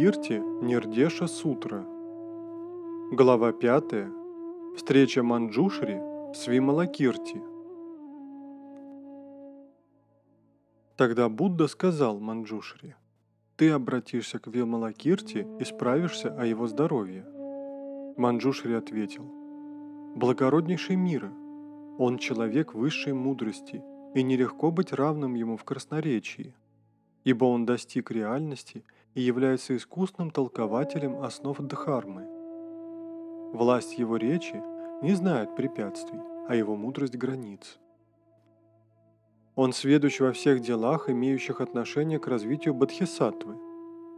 Вималакирти Нирдеша Сутра. Глава 5. Встреча Манджушри с Вималакирти. Тогда Будда сказал Манджушри, «Ты обратишься к Вималакирти и справишься о его здоровье». Манджушри ответил, «Благороднейший мира, он человек высшей мудрости, и нелегко быть равным ему в красноречии, ибо он достиг реальности – и является искусным толкователем основ Дхармы. Власть его речи не знает препятствий, а его мудрость границ. Он сведущ во всех делах, имеющих отношение к развитию Бодхисаттвы,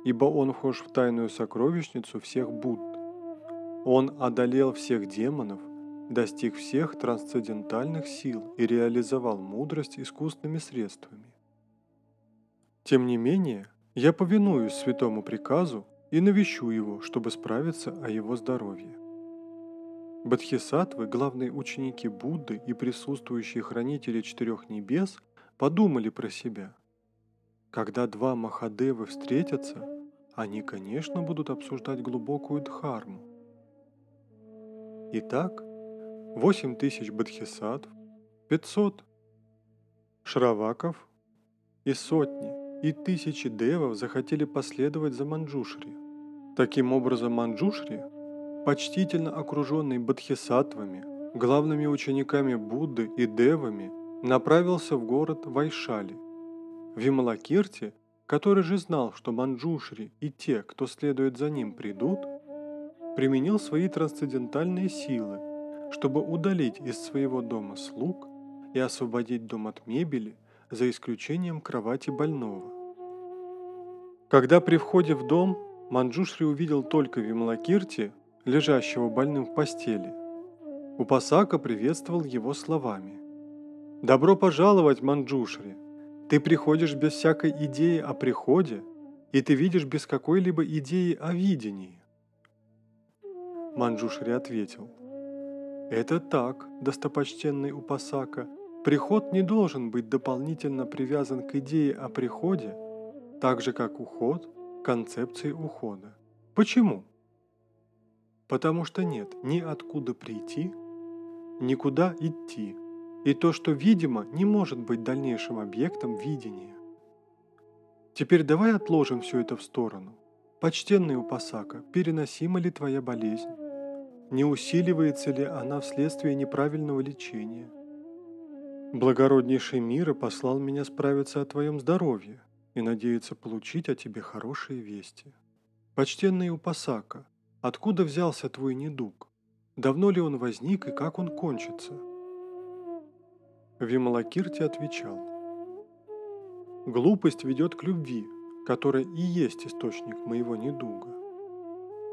ибо он вхож в тайную сокровищницу всех Будд. Он одолел всех демонов, достиг всех трансцендентальных сил и реализовал мудрость искусственными средствами. Тем не менее, я повинуюсь святому приказу и навещу его, чтобы справиться о его здоровье. Бодхисаттвы, главные ученики Будды и присутствующие хранители четырех небес, подумали про себя. Когда два Махадевы встретятся, они, конечно, будут обсуждать глубокую дхарму. Итак, 8 тысяч бодхисаттв, 500 шраваков и сотни и тысячи девов захотели последовать за Манджушри. Таким образом, Манджушри, почтительно окруженный бодхисаттвами, главными учениками Будды и девами, направился в город Вайшали. Вималакирти, который же знал, что Манджушри и те, кто следует за ним, придут, применил свои трансцендентальные силы, чтобы удалить из своего дома слуг и освободить дом от мебели, за исключением кровати больного. Когда при входе в дом Манджушри увидел только Вималакирти, лежащего больным в постели, Упасака приветствовал его словами. «Добро пожаловать, Манджушри! Ты приходишь без всякой идеи о приходе, и ты видишь без какой-либо идеи о видении». Манджушри ответил. «Это так, достопочтенный Упасака, Приход не должен быть дополнительно привязан к идее о приходе, так же как уход концепции ухода. Почему? Потому что нет ни откуда прийти, никуда идти, и то, что видимо, не может быть дальнейшим объектом видения. Теперь давай отложим все это в сторону. Почтенный Упасака, переносима ли твоя болезнь? Не усиливается ли она вследствие неправильного лечения – Благороднейший мира послал меня справиться о твоем здоровье и надеется получить о тебе хорошие вести. Почтенный Упасака, откуда взялся твой недуг? Давно ли он возник и как он кончится? Вималакирти отвечал. Глупость ведет к любви, которая и есть источник моего недуга.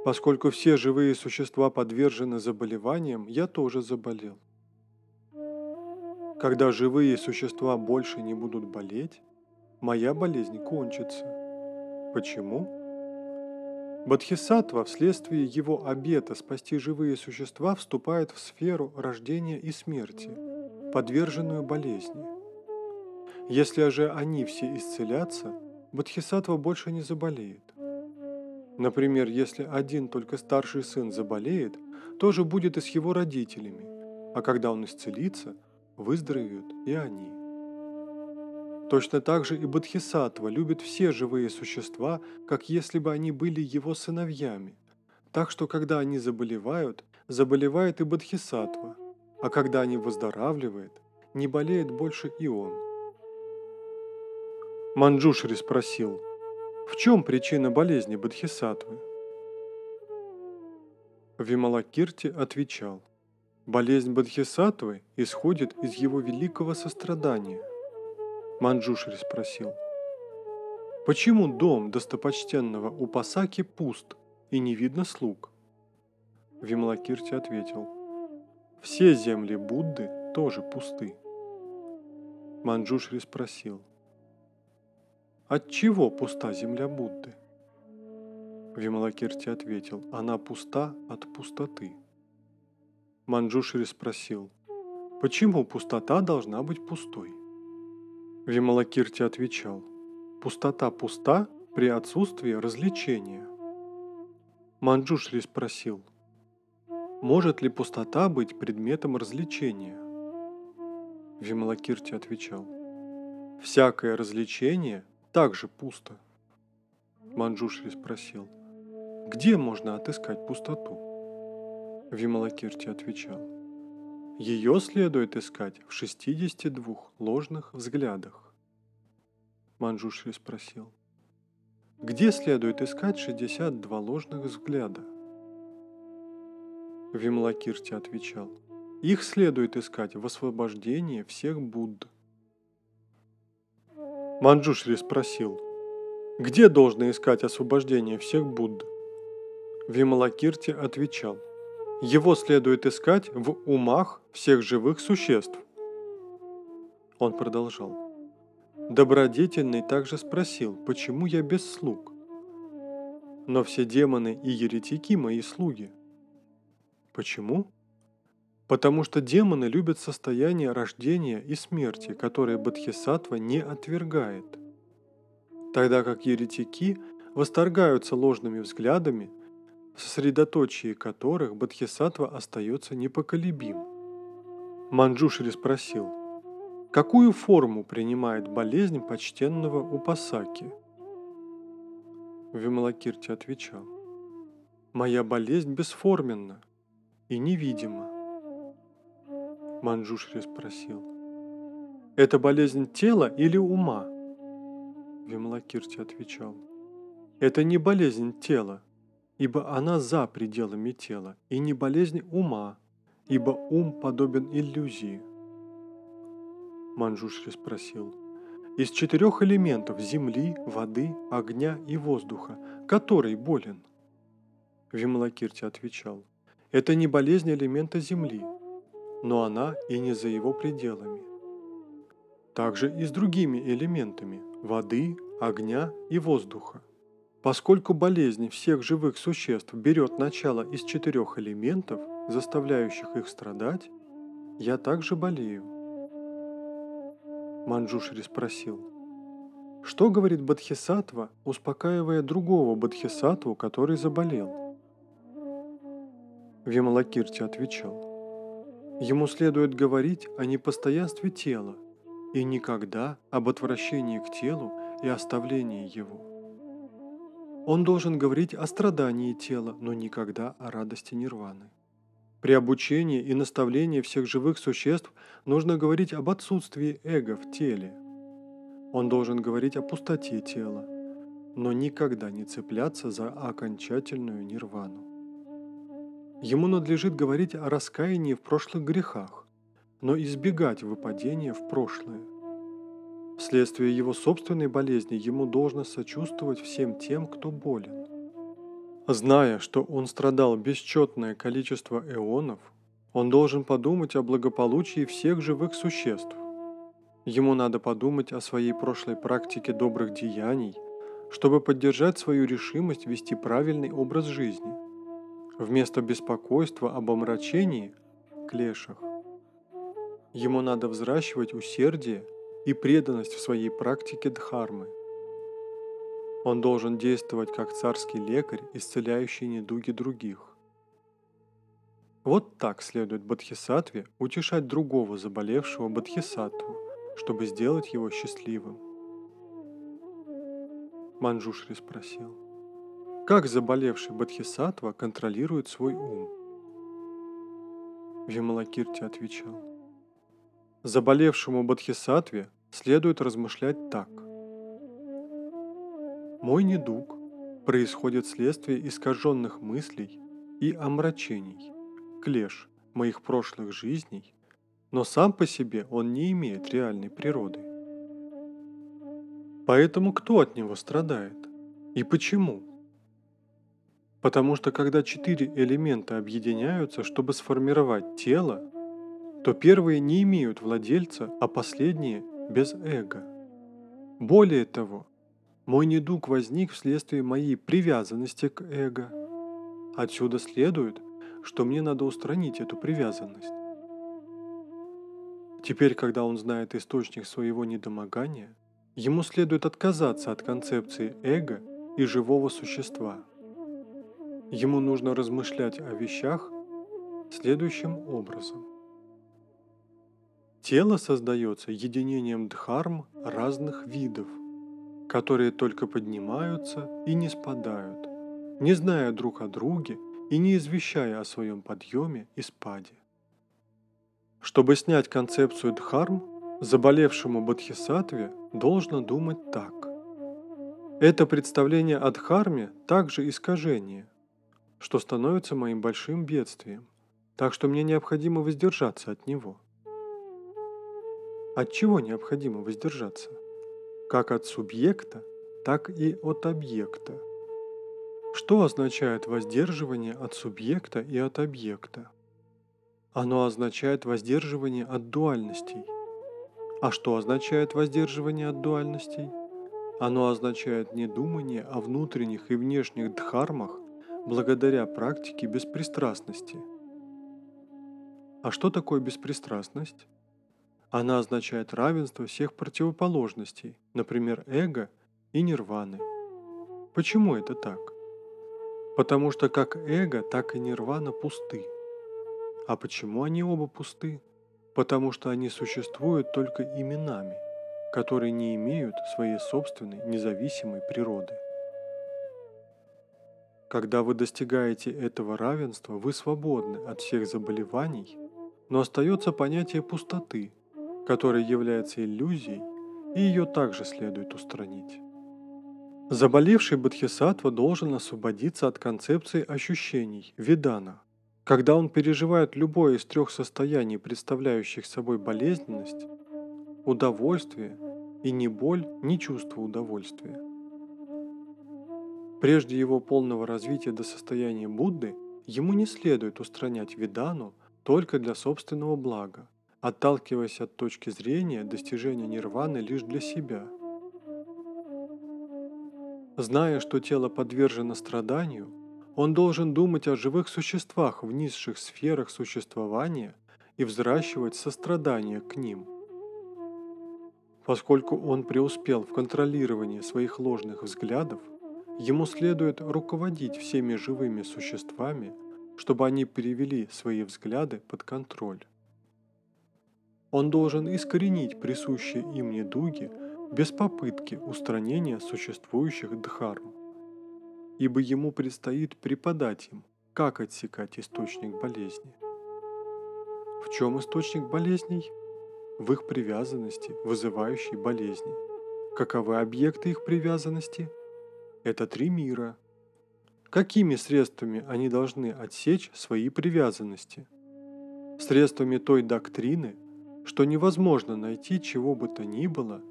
Поскольку все живые существа подвержены заболеваниям, я тоже заболел. Когда живые существа больше не будут болеть, моя болезнь кончится. Почему? Бодхисаттва вследствие его обета спасти живые существа вступает в сферу рождения и смерти, подверженную болезни. Если же они все исцелятся, Бодхисаттва больше не заболеет. Например, если один только старший сын заболеет, то же будет и с его родителями, а когда он исцелится – выздоровеют и они. Точно так же и Бодхисаттва любит все живые существа, как если бы они были его сыновьями. Так что, когда они заболевают, заболевает и Бодхисаттва, а когда они выздоравливают, не болеет больше и он. Манджушри спросил, в чем причина болезни Бодхисаттвы? Вималакирти отвечал, Болезнь Бодхисаттвы исходит из его великого сострадания. Манджушри спросил, почему дом достопочтенного Упасаки пуст и не видно слуг? Вимлакирти ответил, все земли Будды тоже пусты. Манджушри спросил, от чего пуста земля Будды? Вималакирти ответил, она пуста от пустоты. Манджушри спросил, почему пустота должна быть пустой? Вималакирти отвечал, пустота пуста при отсутствии развлечения. Манджушри спросил, может ли пустота быть предметом развлечения? Вималакирти отвечал, всякое развлечение также пусто. Манджушри спросил, где можно отыскать пустоту? Вималакирти отвечал, ее следует искать в 62 ложных взглядах. Манджушри спросил, где следует искать 62 ложных взгляда? Вимлакирти отвечал, их следует искать в освобождении всех Будд. Манджушри спросил, где должно искать освобождение всех Будд? Вималакирти отвечал, его следует искать в умах всех живых существ. Он продолжал. Добродетельный также спросил, почему я без слуг? Но все демоны и еретики мои слуги. Почему? Потому что демоны любят состояние рождения и смерти, которое Бодхисаттва не отвергает. Тогда как еретики восторгаются ложными взглядами, в сосредоточии которых Бодхисаттва остается непоколебим. Манджушри спросил – Какую форму принимает болезнь почтенного Упасаки? Вималакирти отвечал. Моя болезнь бесформенна и невидима. Манджушри спросил. Это болезнь тела или ума? Вималакирти отвечал. Это не болезнь тела, ибо она за пределами тела, и не болезнь ума, ибо ум подобен иллюзии. Манджушри спросил. Из четырех элементов земли, воды, огня и воздуха, который болен? Вималакирти отвечал. Это не болезнь элемента земли, но она и не за его пределами. Также и с другими элементами воды, огня и воздуха. Поскольку болезнь всех живых существ берет начало из четырех элементов, заставляющих их страдать, я также болею. Манджушри спросил. Что говорит Бадхисатва, успокаивая другого Бадхисатву, который заболел? Вималакирти отвечал. Ему следует говорить о непостоянстве тела и никогда об отвращении к телу и оставлении его. Он должен говорить о страдании тела, но никогда о радости нирваны. При обучении и наставлении всех живых существ нужно говорить об отсутствии эго в теле. Он должен говорить о пустоте тела, но никогда не цепляться за окончательную нирвану. Ему надлежит говорить о раскаянии в прошлых грехах, но избегать выпадения в прошлое. Вследствие его собственной болезни ему должно сочувствовать всем тем, кто болен. Зная, что он страдал бесчетное количество эонов, он должен подумать о благополучии всех живых существ. Ему надо подумать о своей прошлой практике добрых деяний, чтобы поддержать свою решимость вести правильный образ жизни. Вместо беспокойства об омрачении – клешах. Ему надо взращивать усердие и преданность в своей практике дхармы – он должен действовать как царский лекарь, исцеляющий недуги других. Вот так следует Бодхисаттве утешать другого заболевшего Бодхисаттву, чтобы сделать его счастливым. Манджушри спросил, как заболевший Бодхисаттва контролирует свой ум? Вималакирти отвечал, заболевшему Бодхисаттве следует размышлять так – мой недуг происходит вследствие искаженных мыслей и омрачений, клеш моих прошлых жизней, но сам по себе он не имеет реальной природы. Поэтому кто от него страдает? И почему? Потому что когда четыре элемента объединяются, чтобы сформировать тело, то первые не имеют владельца, а последние – без эго. Более того, мой недуг возник вследствие моей привязанности к эго. Отсюда следует, что мне надо устранить эту привязанность. Теперь, когда он знает источник своего недомогания, ему следует отказаться от концепции эго и живого существа. ему нужно размышлять о вещах следующим образом. Тело создается единением дхарм разных видов, которые только поднимаются и не спадают, не зная друг о друге и не извещая о своем подъеме и спаде. Чтобы снять концепцию дхарм, заболевшему бодхисаттве должно думать так. Это представление о дхарме также искажение, что становится моим большим бедствием, так что мне необходимо воздержаться от него. От чего необходимо воздержаться? Как от субъекта, так и от объекта. Что означает воздерживание от субъекта и от объекта? Оно означает воздерживание от дуальностей. А что означает воздерживание от дуальностей? Оно означает недумание о внутренних и внешних дхармах благодаря практике беспристрастности. А что такое беспристрастность? Она означает равенство всех противоположностей, например, эго и нирваны. Почему это так? Потому что как эго, так и нирвана пусты. А почему они оба пусты? Потому что они существуют только именами, которые не имеют своей собственной независимой природы. Когда вы достигаете этого равенства, вы свободны от всех заболеваний, но остается понятие пустоты – которая является иллюзией, и ее также следует устранить. Заболевший бодхисаттва должен освободиться от концепции ощущений, видана. Когда он переживает любое из трех состояний, представляющих собой болезненность, удовольствие и не боль, ни чувство удовольствия. Прежде его полного развития до состояния Будды, ему не следует устранять видану только для собственного блага, отталкиваясь от точки зрения достижения нирваны лишь для себя. Зная, что тело подвержено страданию, он должен думать о живых существах в низших сферах существования и взращивать сострадание к ним. Поскольку он преуспел в контролировании своих ложных взглядов, ему следует руководить всеми живыми существами, чтобы они перевели свои взгляды под контроль. Он должен искоренить присущие им недуги без попытки устранения существующих дхарм, ибо ему предстоит преподать им, как отсекать источник болезни. В чем источник болезней? В их привязанности, вызывающей болезни. Каковы объекты их привязанности? Это три мира. Какими средствами они должны отсечь свои привязанности? Средствами той доктрины, что невозможно найти чего бы то ни было,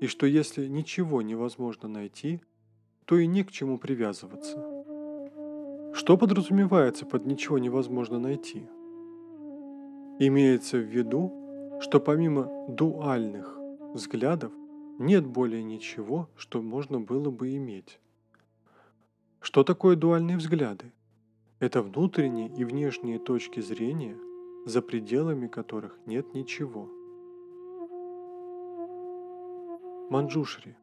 и что если ничего невозможно найти, то и не к чему привязываться. Что подразумевается под «ничего невозможно найти»? Имеется в виду, что помимо дуальных взглядов нет более ничего, что можно было бы иметь. Что такое дуальные взгляды? Это внутренние и внешние точки зрения – за пределами которых нет ничего. Манджушри.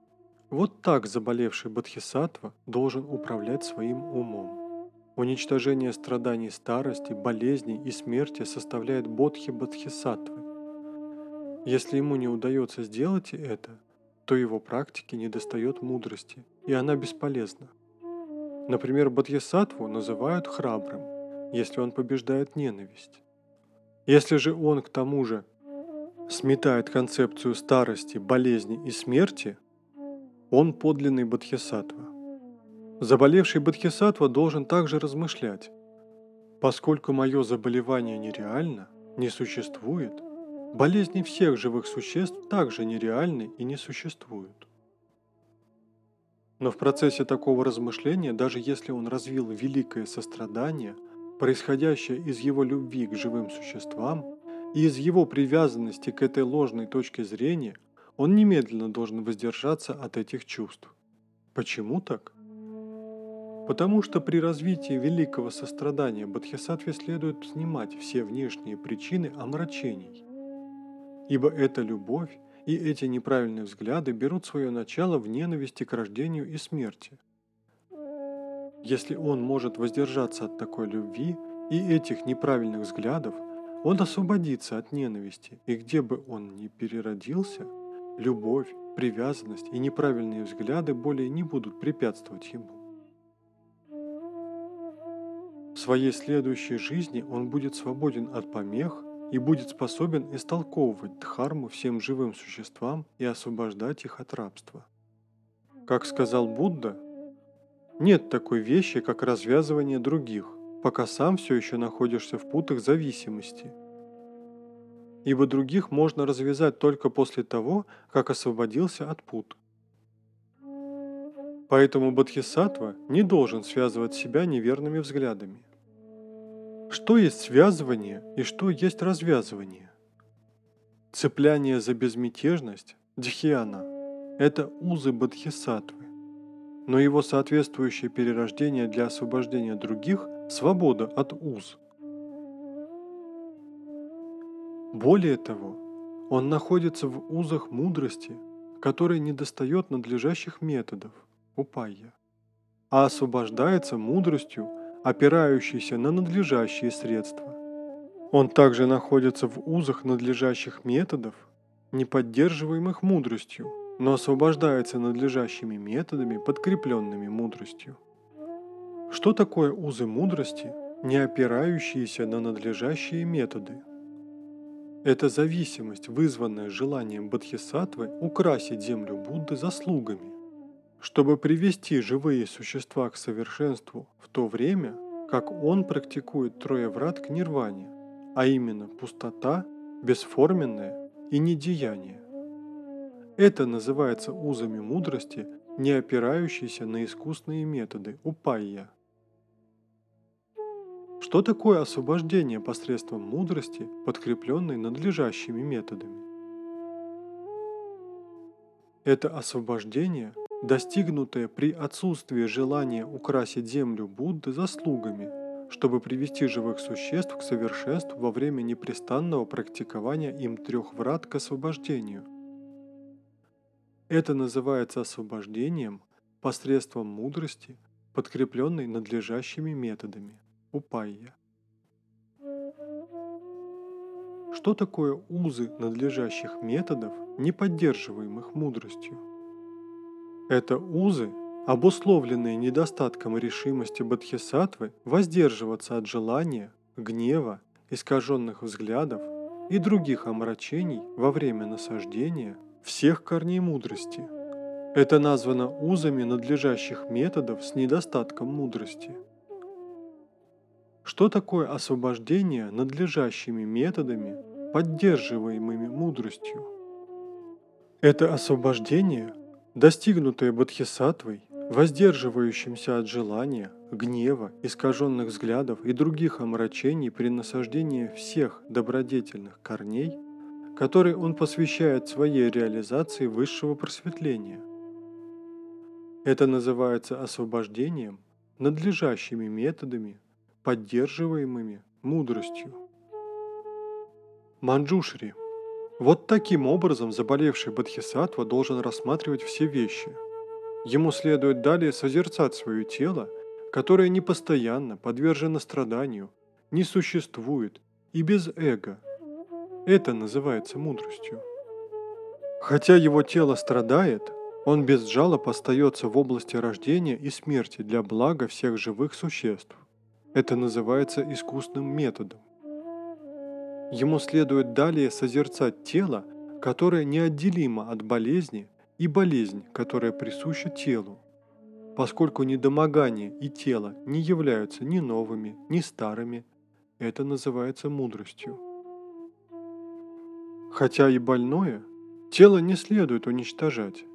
Вот так заболевший бодхисаттва должен управлять своим умом. Уничтожение страданий старости, болезней и смерти составляет бодхи бодхисаттвы. Если ему не удается сделать это, то его практике недостает мудрости, и она бесполезна. Например, бодхисаттву называют храбрым, если он побеждает ненависть. Если же он к тому же сметает концепцию старости, болезни и смерти, он подлинный бодхисаттва. Заболевший бодхисаттва должен также размышлять. Поскольку мое заболевание нереально, не существует, болезни всех живых существ также нереальны и не существуют. Но в процессе такого размышления, даже если он развил великое сострадание – происходящее из его любви к живым существам и из его привязанности к этой ложной точке зрения, он немедленно должен воздержаться от этих чувств. Почему так? Потому что при развитии великого сострадания Бодхисаттве следует снимать все внешние причины омрачений. Ибо эта любовь и эти неправильные взгляды берут свое начало в ненависти к рождению и смерти – Если он может воздержаться от такой любви и этих неправильных взглядов, он освободится от ненависти, и где бы он ни переродился, любовь, привязанность и неправильные взгляды более не будут препятствовать ему. В своей следующей жизни он будет свободен от помех и будет способен истолковывать дхарму всем живым существам и освобождать их от рабства. Как сказал Будда, нет такой вещи, как развязывание других, пока сам все еще находишься в путах зависимости. Ибо других можно развязать только после того, как освободился от пут. Поэтому Бодхисаттва не должен связывать себя неверными взглядами. Что есть связывание и что есть развязывание? Цепляние за безмятежность, дхьяна, это узы бодхисаттвы, но его соответствующее перерождение для освобождения других – свобода от уз. Более того, он находится в узах мудрости, которой недостает надлежащих методов – упайя, а освобождается мудростью – опирающийся на надлежащие средства. Он также находится в узах надлежащих методов, не поддерживаемых мудростью, но освобождается надлежащими методами, подкрепленными мудростью. Что такое узы мудрости, не опирающиеся на надлежащие методы? Это зависимость, вызванная желанием Бодхисаттвы украсить землю Будды заслугами, чтобы привести живые существа к совершенству в то время, как он практикует трое врат к нирване, а именно пустота, бесформенное и недеяние. Это называется узами мудрости, не опирающиеся на искусные методы упайя. Что такое освобождение посредством мудрости, подкрепленной надлежащими методами? Это освобождение достигнутое при отсутствии желания украсить землю Будды заслугами, чтобы привести живых существ к совершенству во время непрестанного практикования им трех врат к освобождению. Это называется освобождением посредством мудрости, подкрепленной надлежащими методами – упайя. Что такое узы надлежащих методов, не поддерживаемых мудростью? Это узы, обусловленные недостатком решимости Бодхисаттвы воздерживаться от желания, гнева, искаженных взглядов и других омрачений во время насаждения всех корней мудрости. Это названо узами надлежащих методов с недостатком мудрости. Что такое освобождение надлежащими методами, поддерживаемыми мудростью? Это освобождение достигнутое бодхисаттвой, воздерживающимся от желания, гнева, искаженных взглядов и других омрачений при насаждении всех добродетельных корней, которые он посвящает своей реализации высшего просветления. Это называется освобождением надлежащими методами, поддерживаемыми мудростью. Манджушри – вот таким образом заболевший Бодхисаттва должен рассматривать все вещи. Ему следует далее созерцать свое тело, которое непостоянно подвержено страданию, не существует и без эго. Это называется мудростью. Хотя его тело страдает, он без жалоб остается в области рождения и смерти для блага всех живых существ. Это называется искусным методом. Ему следует далее созерцать тело, которое неотделимо от болезни, и болезнь, которая присуща телу, поскольку недомогание и тело не являются ни новыми, ни старыми, это называется мудростью. Хотя и больное, тело не следует уничтожать.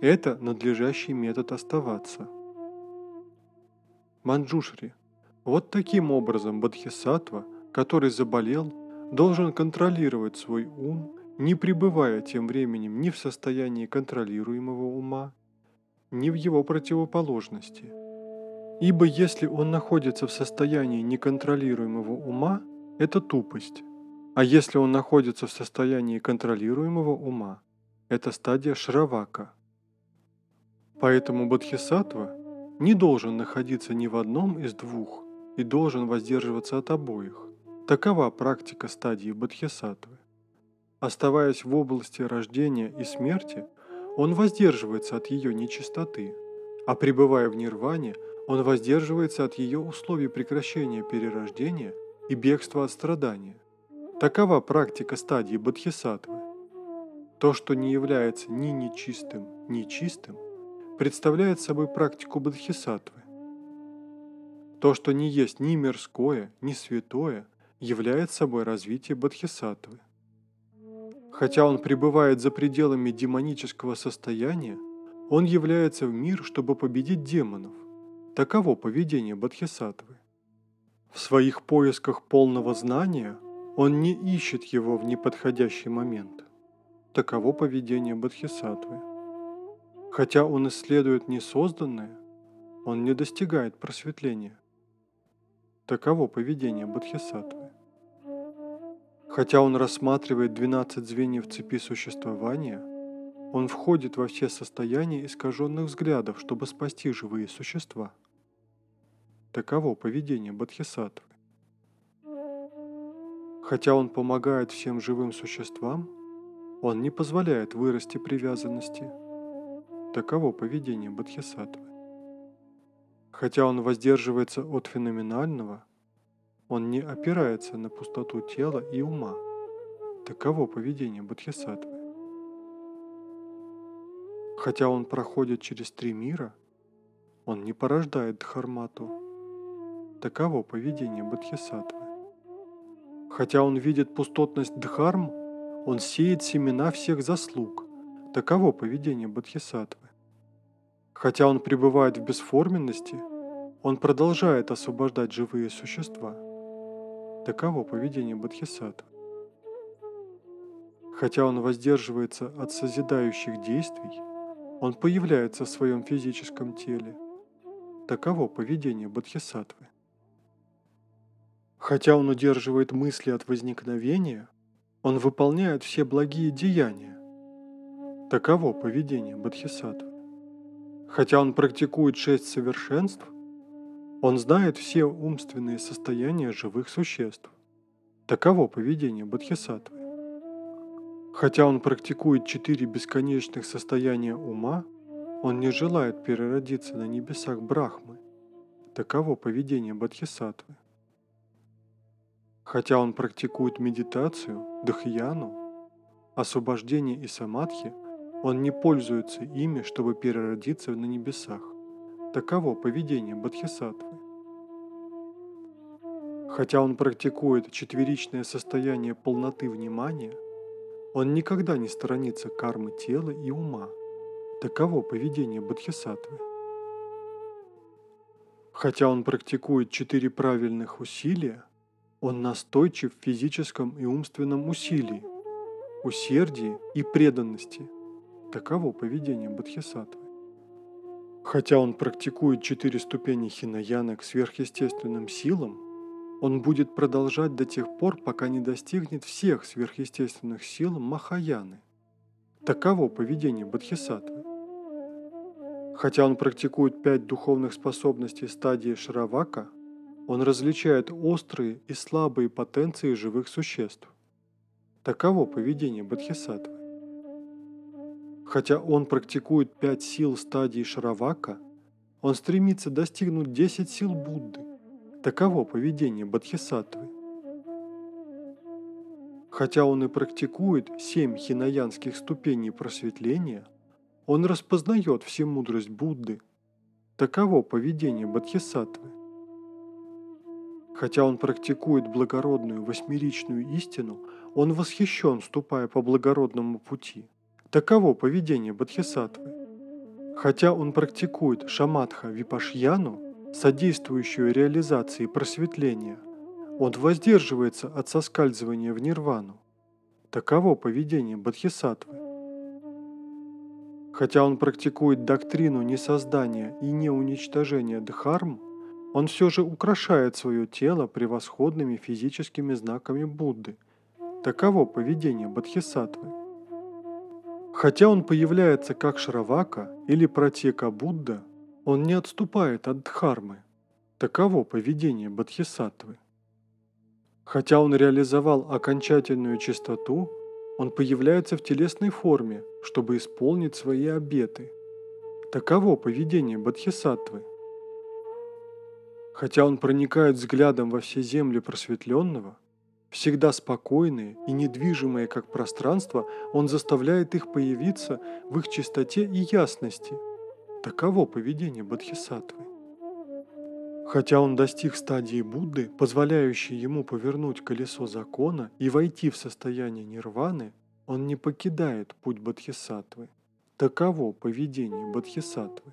Это надлежащий метод оставаться. Манджушри. Вот таким образом Бодхисаттва, который заболел, должен контролировать свой ум, не пребывая тем временем ни в состоянии контролируемого ума, ни в его противоположности. Ибо если он находится в состоянии неконтролируемого ума, это тупость, а если он находится в состоянии контролируемого ума, это стадия шравака. Поэтому Бодхисаттва не должен находиться ни в одном из двух и должен воздерживаться от обоих. Такова практика стадии Бодхисаттвы. Оставаясь в области рождения и смерти, он воздерживается от ее нечистоты, а пребывая в нирване, он воздерживается от ее условий прекращения перерождения и бегства от страдания. Такова практика стадии Бодхисаттвы. То, что не является ни нечистым, ни чистым, представляет собой практику Бодхисаттвы. То, что не есть ни мирское, ни святое, является собой развитие Бодхисаттвы. Хотя он пребывает за пределами демонического состояния, он является в мир, чтобы победить демонов. Таково поведение Бодхисаттвы. В своих поисках полного знания он не ищет его в неподходящий момент. Таково поведение Бодхисаттвы. Хотя он исследует несозданное, он не достигает просветления. Таково поведение Бодхисаттвы. Хотя он рассматривает 12 звеньев цепи существования, он входит во все состояния искаженных взглядов, чтобы спасти живые существа. Таково поведение Бодхисаттвы. Хотя он помогает всем живым существам, он не позволяет вырасти привязанности. Таково поведение Бодхисаттвы. Хотя он воздерживается от феноменального, он не опирается на пустоту тела и ума. Таково поведение Бодхисаттвы. Хотя он проходит через три мира, он не порождает Дхармату. Таково поведение Бодхисаттвы. Хотя он видит пустотность Дхарм, он сеет семена всех заслуг. Таково поведение Бодхисаттвы. Хотя он пребывает в бесформенности, он продолжает освобождать живые существа. Таково поведение Бодхисаттвы. Хотя он воздерживается от созидающих действий, он появляется в своем физическом теле. Таково поведение Бодхисаттвы. Хотя он удерживает мысли от возникновения, он выполняет все благие деяния. Таково поведение Бодхисаттвы. Хотя он практикует шесть совершенств, он знает все умственные состояния живых существ. Таково поведение Бодхисаттвы. Хотя он практикует четыре бесконечных состояния ума, он не желает переродиться на небесах Брахмы. Таково поведение Бодхисаттвы. Хотя он практикует медитацию, дхьяну, освобождение и самадхи, он не пользуется ими, чтобы переродиться на небесах. Таково поведение Бодхисаттвы. Хотя он практикует четверичное состояние полноты внимания, он никогда не сторонится кармы тела и ума. Таково поведение Бодхисаттвы. Хотя он практикует четыре правильных усилия, он настойчив в физическом и умственном усилии, усердии и преданности. Таково поведение Бодхисаттвы. Хотя он практикует четыре ступени хинаяна к сверхъестественным силам, он будет продолжать до тех пор, пока не достигнет всех сверхъестественных сил Махаяны. Таково поведение Бодхисаттвы. Хотя он практикует пять духовных способностей стадии Шравака – он различает острые и слабые потенции живых существ. Таково поведение Бодхисаттвы. Хотя он практикует пять сил стадии Шравака, он стремится достигнуть 10 сил Будды. Таково поведение Бодхисаттвы. Хотя он и практикует семь хинаянских ступеней просветления, он распознает всемудрость Будды. Таково поведение Бодхисаттвы. Хотя он практикует благородную восьмеричную истину, он восхищен, ступая по благородному пути. Таково поведение Бодхисаттвы. Хотя он практикует шаматха випашьяну, содействующую реализации просветления, он воздерживается от соскальзывания в нирвану. Таково поведение Бодхисаттвы. Хотя он практикует доктрину несоздания и неуничтожения дхарм, он все же украшает свое тело превосходными физическими знаками Будды. Таково поведение Бодхисаттвы. Хотя он появляется как Шравака или Протека Будда, Он не отступает от дхармы. Таково поведение Бодхисаттвы. Хотя он реализовал окончательную чистоту, он появляется в телесной форме, чтобы исполнить свои обеты. Таково поведение Бодхисаттвы. Хотя он проникает взглядом во все земли просветленного, всегда спокойные и недвижимые как пространство, он заставляет их появиться в их чистоте и ясности. Таково поведение Бодхисаттвы. Хотя он достиг стадии Будды, позволяющей ему повернуть колесо закона и войти в состояние нирваны, он не покидает путь Бодхисаттвы. Таково поведение Бодхисаттвы.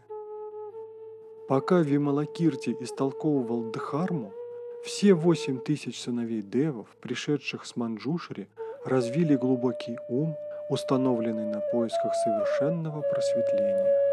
Пока Вималакирти истолковывал Дхарму, все восемь тысяч сыновей девов, пришедших с Манджушри, развили глубокий ум, установленный на поисках совершенного просветления.